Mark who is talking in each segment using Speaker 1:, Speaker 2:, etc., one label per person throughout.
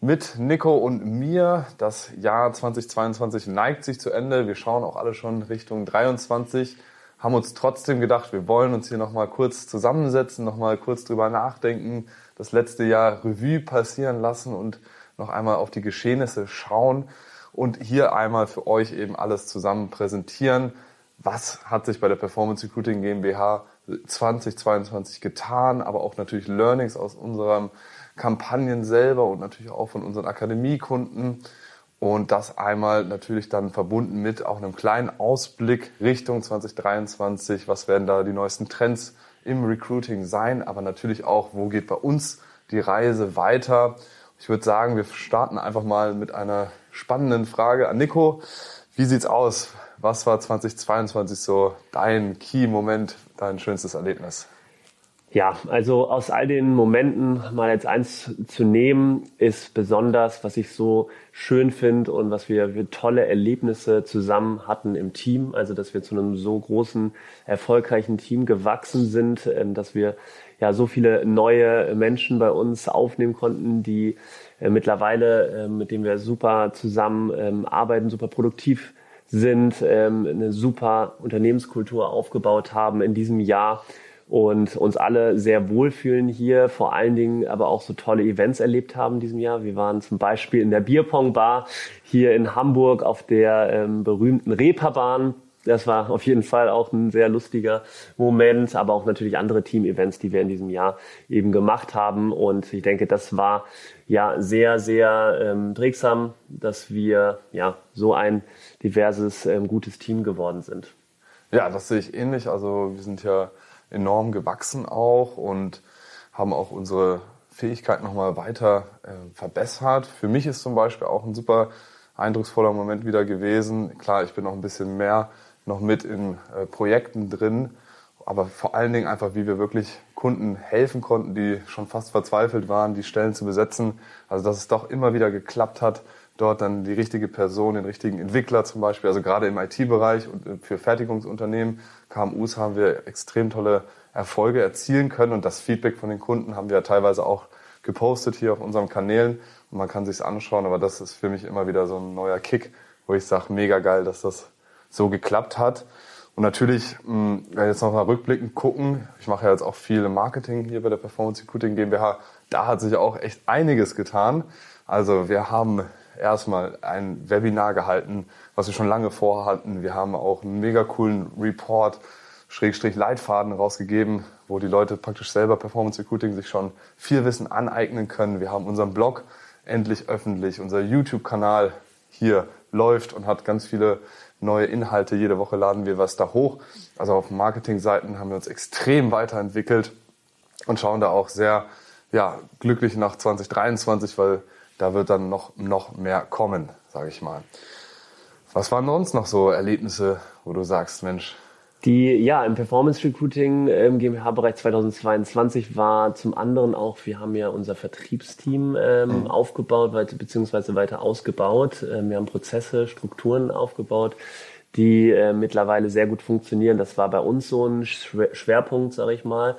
Speaker 1: mit Nico und mir. Das Jahr 2022 neigt sich zu Ende. Wir schauen auch alle schon Richtung 23. Haben uns trotzdem gedacht, wir wollen uns hier nochmal kurz zusammensetzen, nochmal kurz drüber nachdenken, das letzte Jahr Revue passieren lassen und noch einmal auf die Geschehnisse schauen und hier einmal für euch eben alles zusammen präsentieren. Was hat sich bei der Performance Recruiting GmbH 2022 getan, aber auch natürlich Learnings aus unserem Kampagnen selber und natürlich auch von unseren Akademiekunden. Und das einmal natürlich dann verbunden mit auch einem kleinen Ausblick Richtung 2023. Was werden da die neuesten Trends im Recruiting sein? Aber natürlich auch, wo geht bei uns die Reise weiter? Ich würde sagen, wir starten einfach mal mit einer spannenden Frage an Nico. Wie sieht's aus? Was war 2022 so dein Key-Moment, dein schönstes Erlebnis?
Speaker 2: Ja, also aus all den Momenten mal jetzt eins zu nehmen, ist besonders, was ich so schön finde und was wir für tolle Erlebnisse zusammen hatten im Team. Also, dass wir zu einem so großen, erfolgreichen Team gewachsen sind, ähm, dass wir ja so viele neue Menschen bei uns aufnehmen konnten, die äh, mittlerweile, ähm, mit denen wir super zusammen ähm, arbeiten, super produktiv sind, eine super Unternehmenskultur aufgebaut haben in diesem Jahr und uns alle sehr wohlfühlen hier, vor allen Dingen aber auch so tolle Events erlebt haben in diesem Jahr. Wir waren zum Beispiel in der Bierpong-Bar hier in Hamburg auf der ähm, berühmten Reeperbahn. Das war auf jeden Fall auch ein sehr lustiger Moment, aber auch natürlich andere Team-Events, die wir in diesem Jahr eben gemacht haben. Und ich denke, das war ja sehr, sehr ähm, prägsam, dass wir ja so ein diverses, ähm, gutes Team geworden sind.
Speaker 1: Ja, das sehe ich ähnlich. Also wir sind ja enorm gewachsen auch und haben auch unsere Fähigkeit nochmal weiter äh, verbessert. Für mich ist zum Beispiel auch ein super eindrucksvoller Moment wieder gewesen. Klar, ich bin noch ein bisschen mehr noch mit in äh, Projekten drin, aber vor allen Dingen einfach, wie wir wirklich Kunden helfen konnten, die schon fast verzweifelt waren, die Stellen zu besetzen. Also, dass es doch immer wieder geklappt hat, dort dann die richtige Person, den richtigen Entwickler zum Beispiel, also gerade im IT-Bereich und äh, für Fertigungsunternehmen, KMUs haben wir extrem tolle Erfolge erzielen können und das Feedback von den Kunden haben wir ja teilweise auch gepostet hier auf unseren Kanälen und man kann sich's anschauen, aber das ist für mich immer wieder so ein neuer Kick, wo ich sage, mega geil, dass das so geklappt hat. Und natürlich, hm, wenn wir jetzt nochmal rückblickend gucken, ich mache ja jetzt auch viel Marketing hier bei der Performance Recruiting GmbH, da hat sich auch echt einiges getan. Also wir haben erstmal ein Webinar gehalten, was wir schon lange vorhatten. Wir haben auch einen mega coolen Report, Schrägstrich Leitfaden rausgegeben, wo die Leute praktisch selber Performance Recruiting sich schon viel Wissen aneignen können. Wir haben unseren Blog endlich öffentlich, unser YouTube-Kanal hier läuft und hat ganz viele neue Inhalte. Jede Woche laden wir was da hoch. Also auf Marketingseiten haben wir uns extrem weiterentwickelt und schauen da auch sehr ja, glücklich nach 2023, weil da wird dann noch, noch mehr kommen, sage ich mal. Was waren sonst noch so Erlebnisse, wo du sagst, Mensch,
Speaker 2: die, ja, im Performance Recruiting im GmbH-Bereich 2022 war zum anderen auch, wir haben ja unser Vertriebsteam ähm, mhm. aufgebaut, beziehungsweise weiter ausgebaut. Ähm, wir haben Prozesse, Strukturen aufgebaut, die äh, mittlerweile sehr gut funktionieren. Das war bei uns so ein Schwerpunkt, sage ich mal.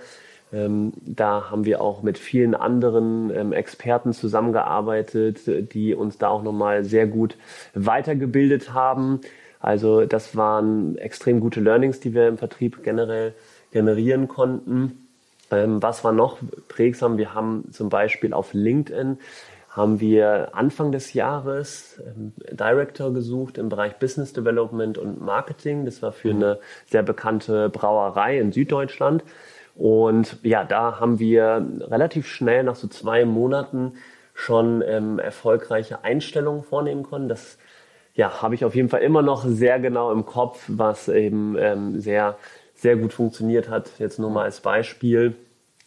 Speaker 2: Ähm, da haben wir auch mit vielen anderen ähm, Experten zusammengearbeitet, die uns da auch nochmal sehr gut weitergebildet haben. Also das waren extrem gute Learnings, die wir im Vertrieb generell generieren konnten. Ähm, was war noch prägsam? Wir haben zum Beispiel auf LinkedIn haben wir Anfang des Jahres ähm, Director gesucht im Bereich Business Development und Marketing. Das war für eine sehr bekannte Brauerei in Süddeutschland. Und ja, da haben wir relativ schnell nach so zwei Monaten schon ähm, erfolgreiche Einstellungen vornehmen können. Das ja, habe ich auf jeden Fall immer noch sehr genau im Kopf, was eben ähm, sehr, sehr gut funktioniert hat. Jetzt nur mal als Beispiel.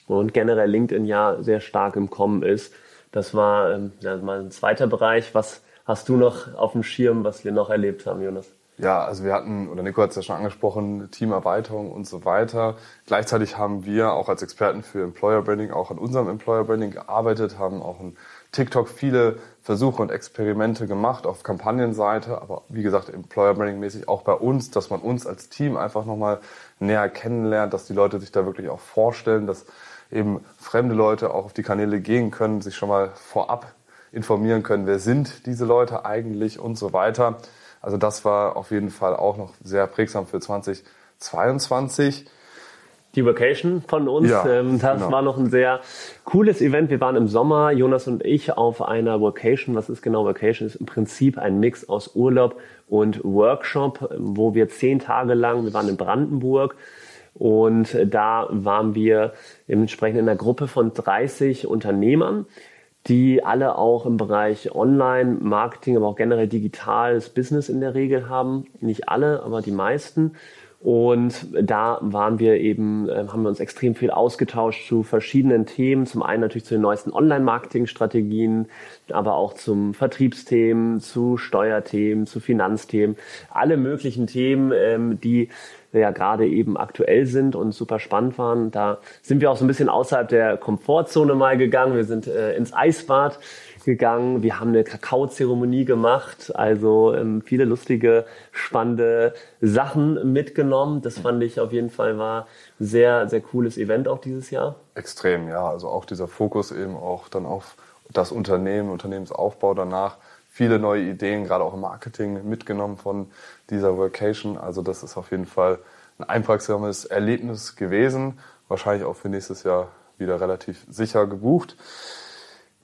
Speaker 2: Und generell LinkedIn ja sehr stark im Kommen ist. Das war ähm, ja, mal ein zweiter Bereich, was hast du noch auf dem Schirm, was wir noch erlebt haben, Jonas?
Speaker 1: Ja, also wir hatten, oder Nico hat es ja schon angesprochen, Teamerweiterung und so weiter. Gleichzeitig haben wir auch als Experten für Employer Branding auch an unserem Employer Branding gearbeitet, haben auch ein TikTok viele Versuche und Experimente gemacht auf Kampagnenseite, aber wie gesagt, Employer Branding mäßig auch bei uns, dass man uns als Team einfach nochmal näher kennenlernt, dass die Leute sich da wirklich auch vorstellen, dass eben fremde Leute auch auf die Kanäle gehen können, sich schon mal vorab informieren können, wer sind diese Leute eigentlich und so weiter. Also das war auf jeden Fall auch noch sehr prägsam für 2022
Speaker 2: die Vacation von uns. Ja, ähm, das genau. war noch ein sehr cooles Event. Wir waren im Sommer, Jonas und ich, auf einer Vacation. Was ist genau Vacation? Ist im Prinzip ein Mix aus Urlaub und Workshop, wo wir zehn Tage lang, wir waren in Brandenburg, und da waren wir entsprechend in einer Gruppe von 30 Unternehmern, die alle auch im Bereich Online-Marketing, aber auch generell digitales Business in der Regel haben. Nicht alle, aber die meisten. Und da waren wir eben, äh, haben wir uns extrem viel ausgetauscht zu verschiedenen Themen. Zum einen natürlich zu den neuesten Online-Marketing-Strategien, aber auch zum Vertriebsthemen, zu Steuerthemen, zu Finanzthemen. Alle möglichen Themen, ähm, ja gerade eben aktuell sind und super spannend waren. Da sind wir auch so ein bisschen außerhalb der Komfortzone mal gegangen. Wir sind äh, ins Eisbad gegangen. Wir haben eine Kakaozeremonie gemacht, also ähm, viele lustige, spannende Sachen mitgenommen. Das fand ich auf jeden Fall war sehr, sehr cooles Event auch dieses Jahr.
Speaker 1: Extrem, ja. Also auch dieser Fokus eben auch dann auf das Unternehmen, Unternehmensaufbau danach. Viele neue Ideen, gerade auch im Marketing mitgenommen von dieser Vacation. Also das ist auf jeden Fall ein einprägsames Erlebnis gewesen. Wahrscheinlich auch für nächstes Jahr wieder relativ sicher gebucht.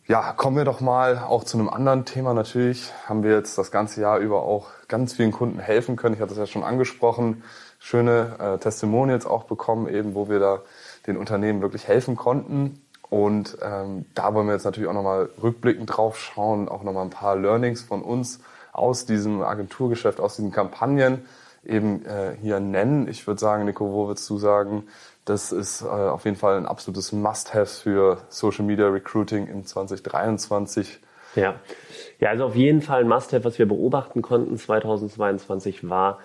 Speaker 1: Ja, kommen wir doch mal auch zu einem anderen Thema. Natürlich haben wir jetzt das ganze Jahr über auch ganz vielen Kunden helfen können. Ich hatte es ja schon angesprochen. Schöne äh, Testimonials auch bekommen, eben, wo wir da den Unternehmen wirklich helfen konnten. Und ähm, da wollen wir jetzt natürlich auch nochmal rückblickend drauf schauen, auch nochmal ein paar Learnings von uns aus diesem Agenturgeschäft, aus diesen Kampagnen eben äh, hier nennen. Ich würde sagen, Nico, wo würdest du sagen, das ist äh, auf jeden Fall ein absolutes Must-Have für Social Media Recruiting in 2023.
Speaker 2: Ja. ja, also auf jeden Fall ein Must-Have, was wir beobachten konnten 2022 war,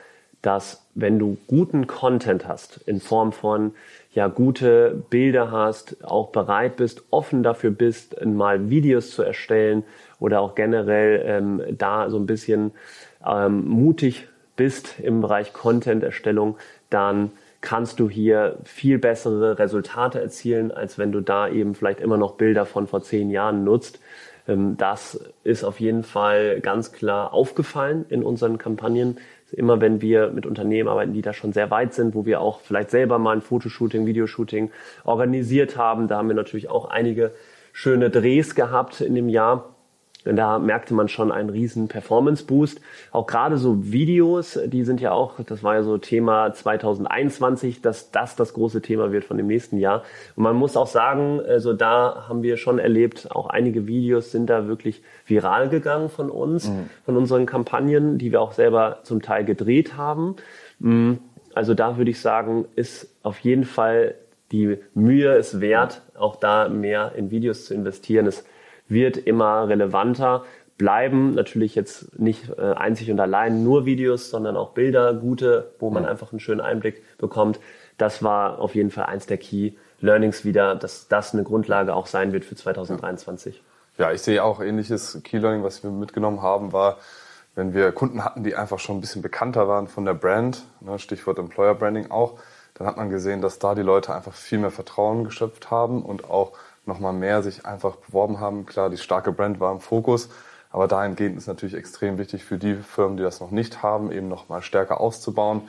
Speaker 2: dass wenn du guten Content hast, in Form von ja gute Bilder hast, auch bereit bist, offen dafür bist, mal Videos zu erstellen oder auch generell ähm, da so ein bisschen ähm, mutig bist im Bereich Content-Erstellung, dann kannst du hier viel bessere Resultate erzielen, als wenn du da eben vielleicht immer noch Bilder von vor zehn Jahren nutzt. Ähm, das ist auf jeden Fall ganz klar aufgefallen in unseren Kampagnen. Immer wenn wir mit Unternehmen arbeiten, die da schon sehr weit sind, wo wir auch vielleicht selber mal ein Fotoshooting, Videoshooting organisiert haben, da haben wir natürlich auch einige schöne Drehs gehabt in dem Jahr da merkte man schon einen riesen Performance-Boost. Auch gerade so Videos, die sind ja auch, das war ja so Thema 2021, dass das das große Thema wird von dem nächsten Jahr. Und man muss auch sagen, also da haben wir schon erlebt, auch einige Videos sind da wirklich viral gegangen von uns, mhm. von unseren Kampagnen, die wir auch selber zum Teil gedreht haben. Mhm. Also da würde ich sagen, ist auf jeden Fall die Mühe es wert, auch da mehr in Videos zu investieren. Es wird immer relevanter. Bleiben natürlich jetzt nicht äh, einzig und allein nur Videos, sondern auch Bilder, gute, wo man einfach einen schönen Einblick bekommt. Das war auf jeden Fall eins der Key Learnings wieder, dass das eine Grundlage auch sein wird für 2023.
Speaker 1: Ja, ich sehe auch ähnliches Key Learning, was wir mitgenommen haben, war, wenn wir Kunden hatten, die einfach schon ein bisschen bekannter waren von der Brand, ne, Stichwort Employer Branding auch, dann hat man gesehen, dass da die Leute einfach viel mehr Vertrauen geschöpft haben und auch nochmal mehr sich einfach beworben haben. Klar, die starke Brand war im Fokus, aber dahingehend ist natürlich extrem wichtig für die Firmen, die das noch nicht haben, eben nochmal stärker auszubauen,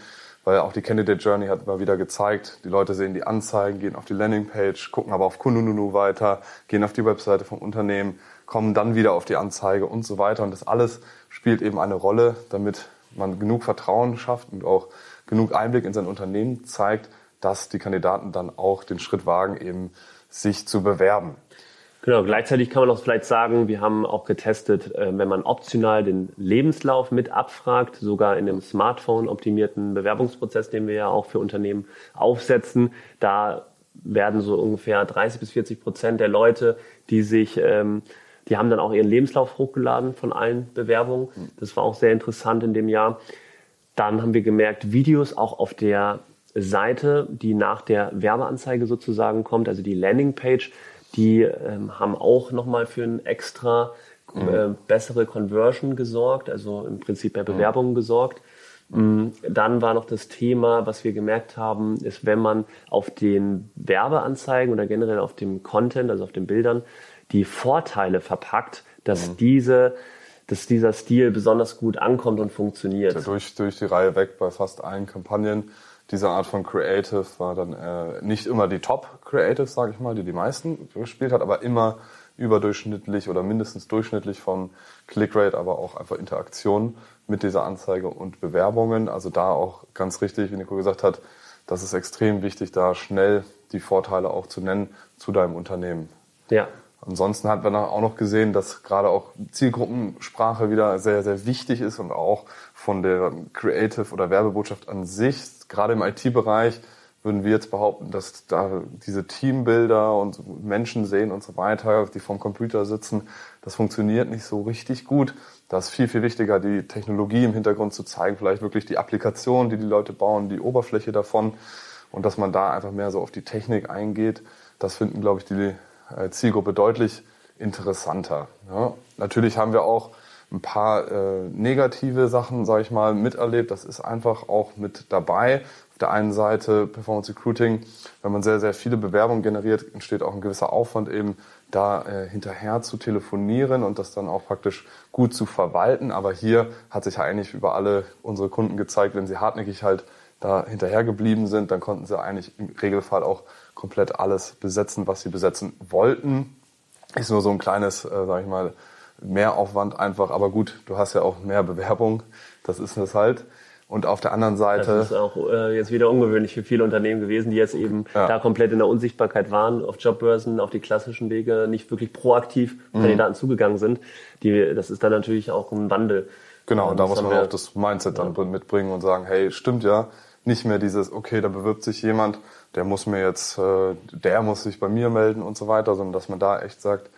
Speaker 1: weil auch die Candidate Journey hat immer wieder gezeigt, die Leute sehen die Anzeigen, gehen auf die Landingpage, gucken aber auf Kununu weiter, gehen auf die Webseite vom Unternehmen, kommen dann wieder auf die Anzeige und so weiter. Und das alles spielt eben eine Rolle, damit man genug Vertrauen schafft und auch genug Einblick in sein Unternehmen zeigt, dass die Kandidaten dann auch den Schritt wagen, eben sich zu bewerben.
Speaker 2: Genau, gleichzeitig kann man auch vielleicht sagen, wir haben auch getestet, äh, wenn man optional den Lebenslauf mit abfragt, sogar in einem Smartphone optimierten Bewerbungsprozess, den wir ja auch für Unternehmen aufsetzen, da werden so ungefähr 30 bis 40 Prozent der Leute, die sich ähm, Die haben dann auch ihren Lebenslauf hochgeladen von allen Bewerbungen. Das war auch sehr interessant in dem Jahr. Dann haben wir gemerkt, Videos auch auf der Seite, die nach der Werbeanzeige sozusagen kommt, also die Landingpage, die ähm, haben auch nochmal für ein extra äh, bessere Conversion gesorgt, also im Prinzip bei Bewerbungen gesorgt. Mm, Dann war noch das Thema, was wir gemerkt haben, ist, wenn man auf den Werbeanzeigen oder generell auf dem Content, also auf den Bildern, die Vorteile verpackt, dass diese, dass dieser Stil besonders gut ankommt und funktioniert.
Speaker 1: Ja, durch, durch die Reihe weg bei fast allen Kampagnen. Diese Art von Creative war dann äh, nicht immer die Top-Creative, sage ich mal, die die meisten gespielt hat, aber immer überdurchschnittlich oder mindestens durchschnittlich vom Clickrate, aber auch einfach Interaktion mit dieser Anzeige und Bewerbungen. Also da auch ganz richtig, wie Nico gesagt hat, das ist extrem wichtig, da schnell die Vorteile auch zu nennen zu deinem Unternehmen.
Speaker 2: Ja.
Speaker 1: Ansonsten hat man auch noch gesehen, dass gerade auch Zielgruppensprache wieder sehr, sehr wichtig ist und auch von der Creative oder Werbebotschaft an sich, gerade im IT-Bereich, würden wir jetzt behaupten, dass da diese Teambilder und Menschen sehen und so weiter, die vom Computer sitzen, das funktioniert nicht so richtig gut. Da ist viel, viel wichtiger, die Technologie im Hintergrund zu zeigen, vielleicht wirklich die Applikation, die die Leute bauen, die Oberfläche davon und dass man da einfach mehr so auf die Technik eingeht. Das finden, glaube ich, die äh, Zielgruppe deutlich interessanter. Ja. Natürlich haben wir auch ein paar äh, negative Sachen, sage ich mal, miterlebt. Das ist einfach auch mit dabei. Auf der einen Seite Performance Recruiting, wenn man sehr, sehr viele Bewerbungen generiert, entsteht auch ein gewisser Aufwand eben da äh, hinterher zu telefonieren und das dann auch praktisch gut zu verwalten. Aber hier hat sich ja eigentlich über alle unsere Kunden gezeigt, wenn sie hartnäckig halt da hinterher geblieben sind, dann konnten sie eigentlich im Regelfall auch komplett alles besetzen, was sie besetzen wollten. Ist nur so ein kleines, äh, sag ich mal, Mehraufwand einfach. Aber gut, du hast ja auch mehr Bewerbung. Das ist es halt. Und auf der anderen Seite.
Speaker 2: Das ist auch äh, jetzt wieder ungewöhnlich für viele Unternehmen gewesen, die jetzt eben
Speaker 1: Ja.
Speaker 2: da komplett in der Unsichtbarkeit waren, auf Jobbörsen, auf die klassischen Wege, nicht wirklich proaktiv
Speaker 1: Mhm.
Speaker 2: Kandidaten zugegangen sind. Die, das ist dann natürlich auch ein Wandel.
Speaker 1: Genau,
Speaker 2: Ähm,
Speaker 1: da muss man
Speaker 2: wir-
Speaker 1: auch das Mindset dann mitbringen und sagen, hey, stimmt ja, nicht mehr dieses, okay, da bewirbt sich jemand, der muss mir jetzt, äh, der muss sich bei mir melden und so weiter, sondern dass man da echt sagt,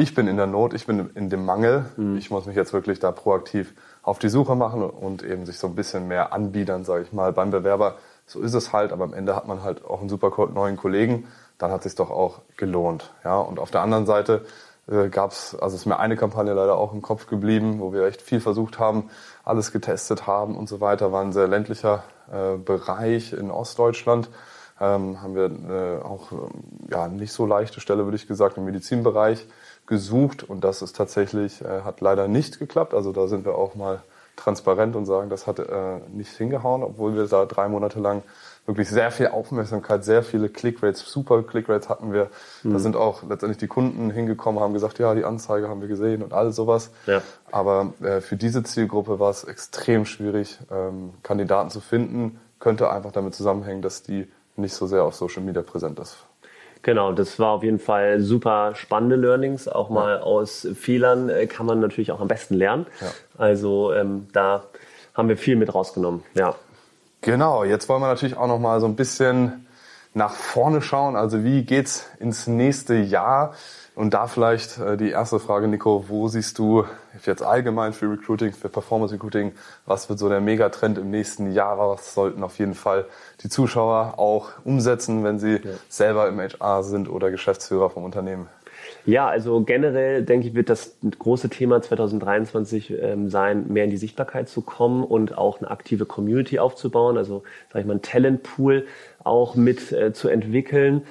Speaker 1: ich bin in der Not, ich bin in dem Mangel, ich muss mich jetzt wirklich da proaktiv auf die Suche machen und eben sich so ein bisschen mehr anbiedern, sage ich mal, beim Bewerber. So ist es halt, aber am Ende hat man halt auch einen super neuen Kollegen, dann hat sich doch auch gelohnt. Ja, und auf der anderen Seite äh, gab's, also ist mir eine Kampagne leider auch im Kopf geblieben, wo wir echt viel versucht haben, alles getestet haben und so weiter. War ein sehr ländlicher äh, Bereich in Ostdeutschland. Ähm, haben wir äh, auch ähm, ja, nicht so leichte Stelle, würde ich gesagt, im Medizinbereich gesucht und das ist tatsächlich, äh, hat leider nicht geklappt. Also da sind wir auch mal transparent und sagen, das hat äh, nicht hingehauen, obwohl wir da drei Monate lang wirklich sehr viel Aufmerksamkeit, sehr viele Clickrates, super Clickrates hatten wir. Da sind auch letztendlich die Kunden hingekommen, haben gesagt, ja, die Anzeige haben wir gesehen und all sowas.
Speaker 2: Ja.
Speaker 1: Aber äh, für diese Zielgruppe war es extrem schwierig, ähm, Kandidaten zu finden. Könnte einfach damit zusammenhängen, dass die nicht so sehr auf Social Media präsent ist.
Speaker 2: Genau, das war auf jeden Fall super spannende Learnings. Auch mal aus Fehlern äh, kann man natürlich auch am besten lernen.
Speaker 1: Ja.
Speaker 2: Also ähm, da haben wir viel mit rausgenommen. Ja.
Speaker 1: Genau, jetzt wollen wir natürlich auch noch mal so ein bisschen nach vorne schauen. Also wie geht's ins nächste Jahr? Und da vielleicht äh, die erste Frage, Nico, wo siehst du jetzt allgemein für Recruiting, für Performance Recruiting, was wird so der Megatrend im nächsten Jahr? Was sollten auf jeden Fall die Zuschauer auch umsetzen, wenn sie selber im HR sind oder Geschäftsführer vom Unternehmen?
Speaker 2: Ja, also generell denke ich, wird das große Thema 2023 ähm, sein, mehr in die Sichtbarkeit zu kommen und auch eine aktive Community aufzubauen, also sage ich mal, einen Talentpool auch mit äh, zu entwickeln.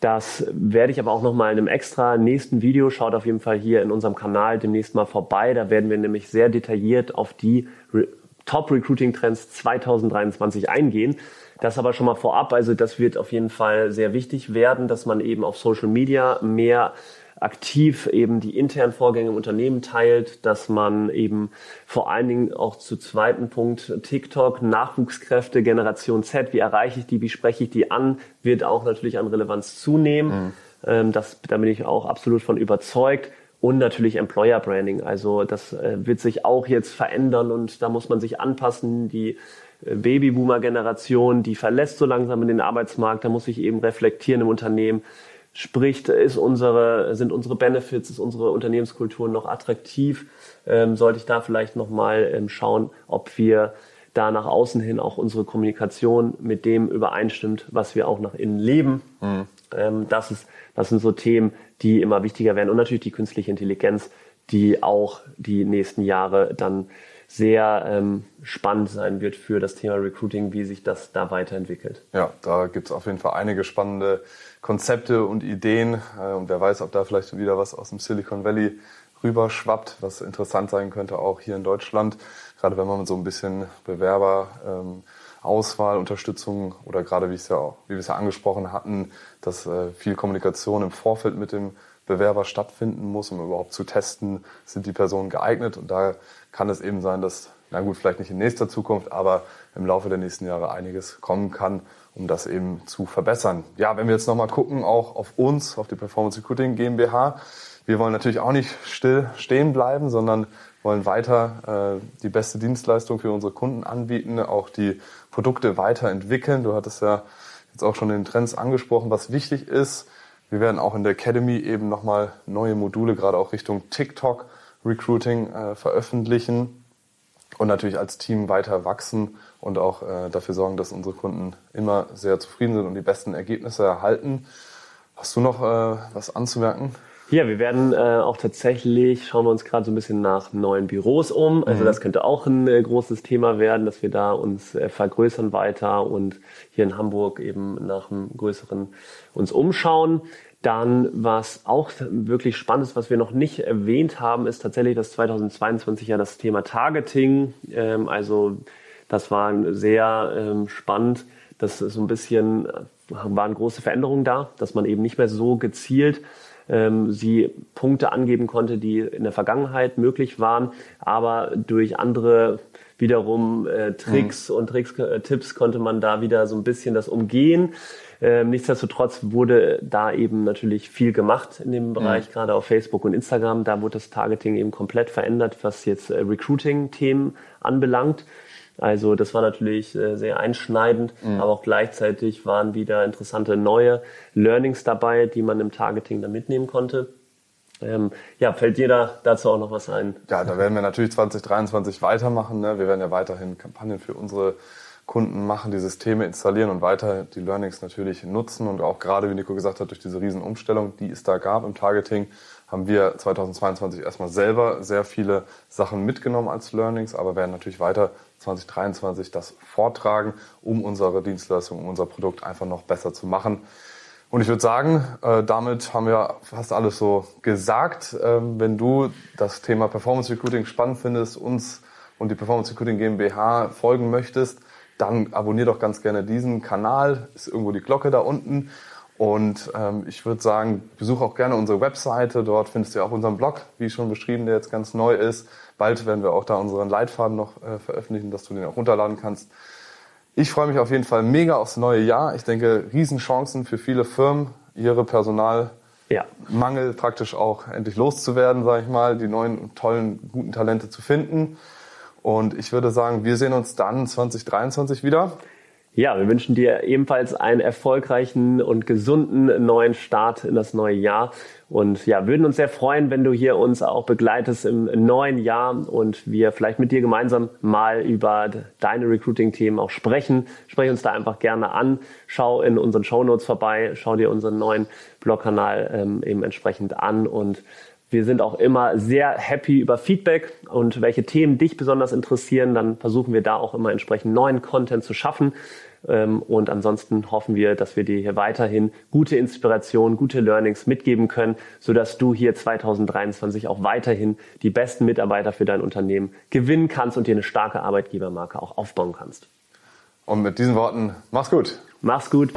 Speaker 2: Das werde ich aber auch nochmal in einem extra nächsten Video, schaut auf jeden Fall hier in unserem Kanal demnächst mal vorbei. Da werden wir nämlich sehr detailliert auf die Re Top Recruiting Trends 2023 eingehen. Das aber schon mal vorab, also das wird auf jeden Fall sehr wichtig werden, dass man eben auf Social Media mehr aktiv eben die internen Vorgänge im Unternehmen teilt, dass man eben vor allen Dingen auch zu zweiten Punkt TikTok, Nachwuchskräfte, Generation Z, wie erreiche ich die, wie spreche ich die an, wird auch natürlich an Relevanz zunehmen. Ähm, das, da bin ich auch absolut von überzeugt. Und natürlich Employer Branding. Also das äh, wird sich auch jetzt verändern und da muss man sich anpassen. Die äh, Babyboomer-Generation, die verlässt so langsam in den Arbeitsmarkt. Da muss sich eben reflektieren im Unternehmen. Spricht, ist unsere, sind unsere Benefits, ist unsere Unternehmenskultur noch attraktiv? Ähm, sollte ich da vielleicht nochmal ähm, schauen, ob wir da nach außen hin auch unsere Kommunikation mit dem übereinstimmt, was wir auch nach innen leben. Mhm. Ähm, das, ist, das sind so Themen, die immer wichtiger werden. Und natürlich die künstliche Intelligenz, die auch die nächsten Jahre dann sehr ähm, spannend sein wird für das Thema Recruiting, wie sich das da weiterentwickelt.
Speaker 1: Ja, da gibt es auf jeden Fall einige spannende Konzepte und Ideen. Äh, und wer weiß, ob da vielleicht wieder was aus dem Silicon Valley rüberschwappt, was interessant sein könnte, auch hier in Deutschland. Gerade wenn man so ein bisschen Bewerber ähm, Auswahl, Unterstützung oder gerade wie, ja wie wir es ja angesprochen hatten, dass äh, viel Kommunikation im Vorfeld mit dem Bewerber stattfinden muss, um überhaupt zu testen, sind die Personen geeignet. Und da kann es eben sein, dass, na gut, vielleicht nicht in nächster Zukunft, aber im Laufe der nächsten Jahre einiges kommen kann, um das eben zu verbessern. Ja, wenn wir jetzt nochmal gucken, auch auf uns, auf die Performance Recruiting GmbH, wir wollen natürlich auch nicht still stehen bleiben, sondern wollen weiter äh, die beste Dienstleistung für unsere Kunden anbieten, auch die Produkte weiterentwickeln. Du hattest ja jetzt auch schon den Trends angesprochen, was wichtig ist. Wir werden auch in der Academy eben nochmal neue Module, gerade auch Richtung TikTok Recruiting äh, veröffentlichen und natürlich als Team weiter wachsen und auch äh, dafür sorgen, dass unsere Kunden immer sehr zufrieden sind und die besten Ergebnisse erhalten. Hast du noch äh, was anzumerken?
Speaker 2: Ja, wir werden äh, auch tatsächlich, schauen wir uns gerade so ein bisschen nach neuen Büros um. Also mhm. das könnte auch ein äh, großes Thema werden, dass wir da uns äh, vergrößern weiter und hier in Hamburg eben nach einem größeren uns umschauen. Dann, was auch wirklich spannend ist, was wir noch nicht erwähnt haben, ist tatsächlich das 2022 ja das Thema Targeting. Ähm, also das war sehr ähm, spannend. Das ist so ein bisschen, äh, waren große Veränderungen da, dass man eben nicht mehr so gezielt ähm, sie Punkte angeben konnte, die in der Vergangenheit möglich waren, aber durch andere wiederum äh, Tricks mhm. und Tricks, äh, Tipps konnte man da wieder so ein bisschen das umgehen. Ähm, nichtsdestotrotz wurde da eben natürlich viel gemacht in dem Bereich, mhm. gerade auf Facebook und Instagram. Da wurde das Targeting eben komplett verändert, was jetzt äh, Recruiting-Themen anbelangt. Also das war natürlich äh, sehr einschneidend, mhm. aber auch gleichzeitig waren wieder interessante neue Learnings dabei, die man im Targeting dann mitnehmen konnte. Ähm, ja, fällt dir da dazu auch noch was ein?
Speaker 1: Ja, da werden wir natürlich 2023 weitermachen. Ne? Wir werden ja weiterhin Kampagnen für unsere Kunden machen, die Systeme installieren und weiter die Learnings natürlich nutzen. Und auch gerade, wie Nico gesagt hat, durch diese Riesenumstellung, die es da gab im Targeting, haben wir 2022 erstmal selber sehr viele Sachen mitgenommen als Learnings, aber werden natürlich weiter 2023 das vortragen, um unsere Dienstleistung, um unser Produkt einfach noch besser zu machen. Und ich würde sagen, äh, damit haben wir fast alles so gesagt. Ähm, wenn du das Thema Performance Recruiting spannend findest, uns und die Performance Recruiting GmbH folgen möchtest, dann abonnier doch ganz gerne diesen Kanal. Ist irgendwo die Glocke da unten. Und ähm, ich würde sagen, besuch auch gerne unsere Webseite. Dort findest du ja auch unseren Blog, wie schon beschrieben, der jetzt ganz neu ist. Bald werden wir auch da unseren Leitfaden noch äh, veröffentlichen, dass du den auch runterladen kannst. Ich freue mich auf jeden Fall mega aufs neue Jahr. Ich denke, Riesenchancen für viele Firmen, ihre Personalmangel ja. praktisch auch endlich loszuwerden, sage ich mal, die neuen tollen, guten Talente zu finden. Und ich würde sagen, wir sehen uns dann 2023 wieder.
Speaker 2: Ja, wir wünschen dir ebenfalls einen erfolgreichen und gesunden neuen Start in das neue Jahr. Und ja, würden uns sehr freuen, wenn du hier uns auch begleitest im neuen Jahr und wir vielleicht mit dir gemeinsam mal über deine Recruiting-Themen auch sprechen. Spreche uns da einfach gerne an. Schau in unseren Show Notes vorbei. Schau dir unseren neuen Blogkanal ähm, eben entsprechend an und wir sind auch immer sehr happy über Feedback und welche Themen dich besonders interessieren. Dann versuchen wir da auch immer entsprechend neuen Content zu schaffen. Ähm, und ansonsten hoffen wir, dass wir dir hier weiterhin gute Inspiration, gute Learnings mitgeben können, sodass du hier 2023 auch weiterhin die besten Mitarbeiter für dein Unternehmen gewinnen kannst und dir eine starke Arbeitgebermarke auch aufbauen kannst.
Speaker 1: Und mit diesen Worten, mach's gut.
Speaker 2: Mach's gut.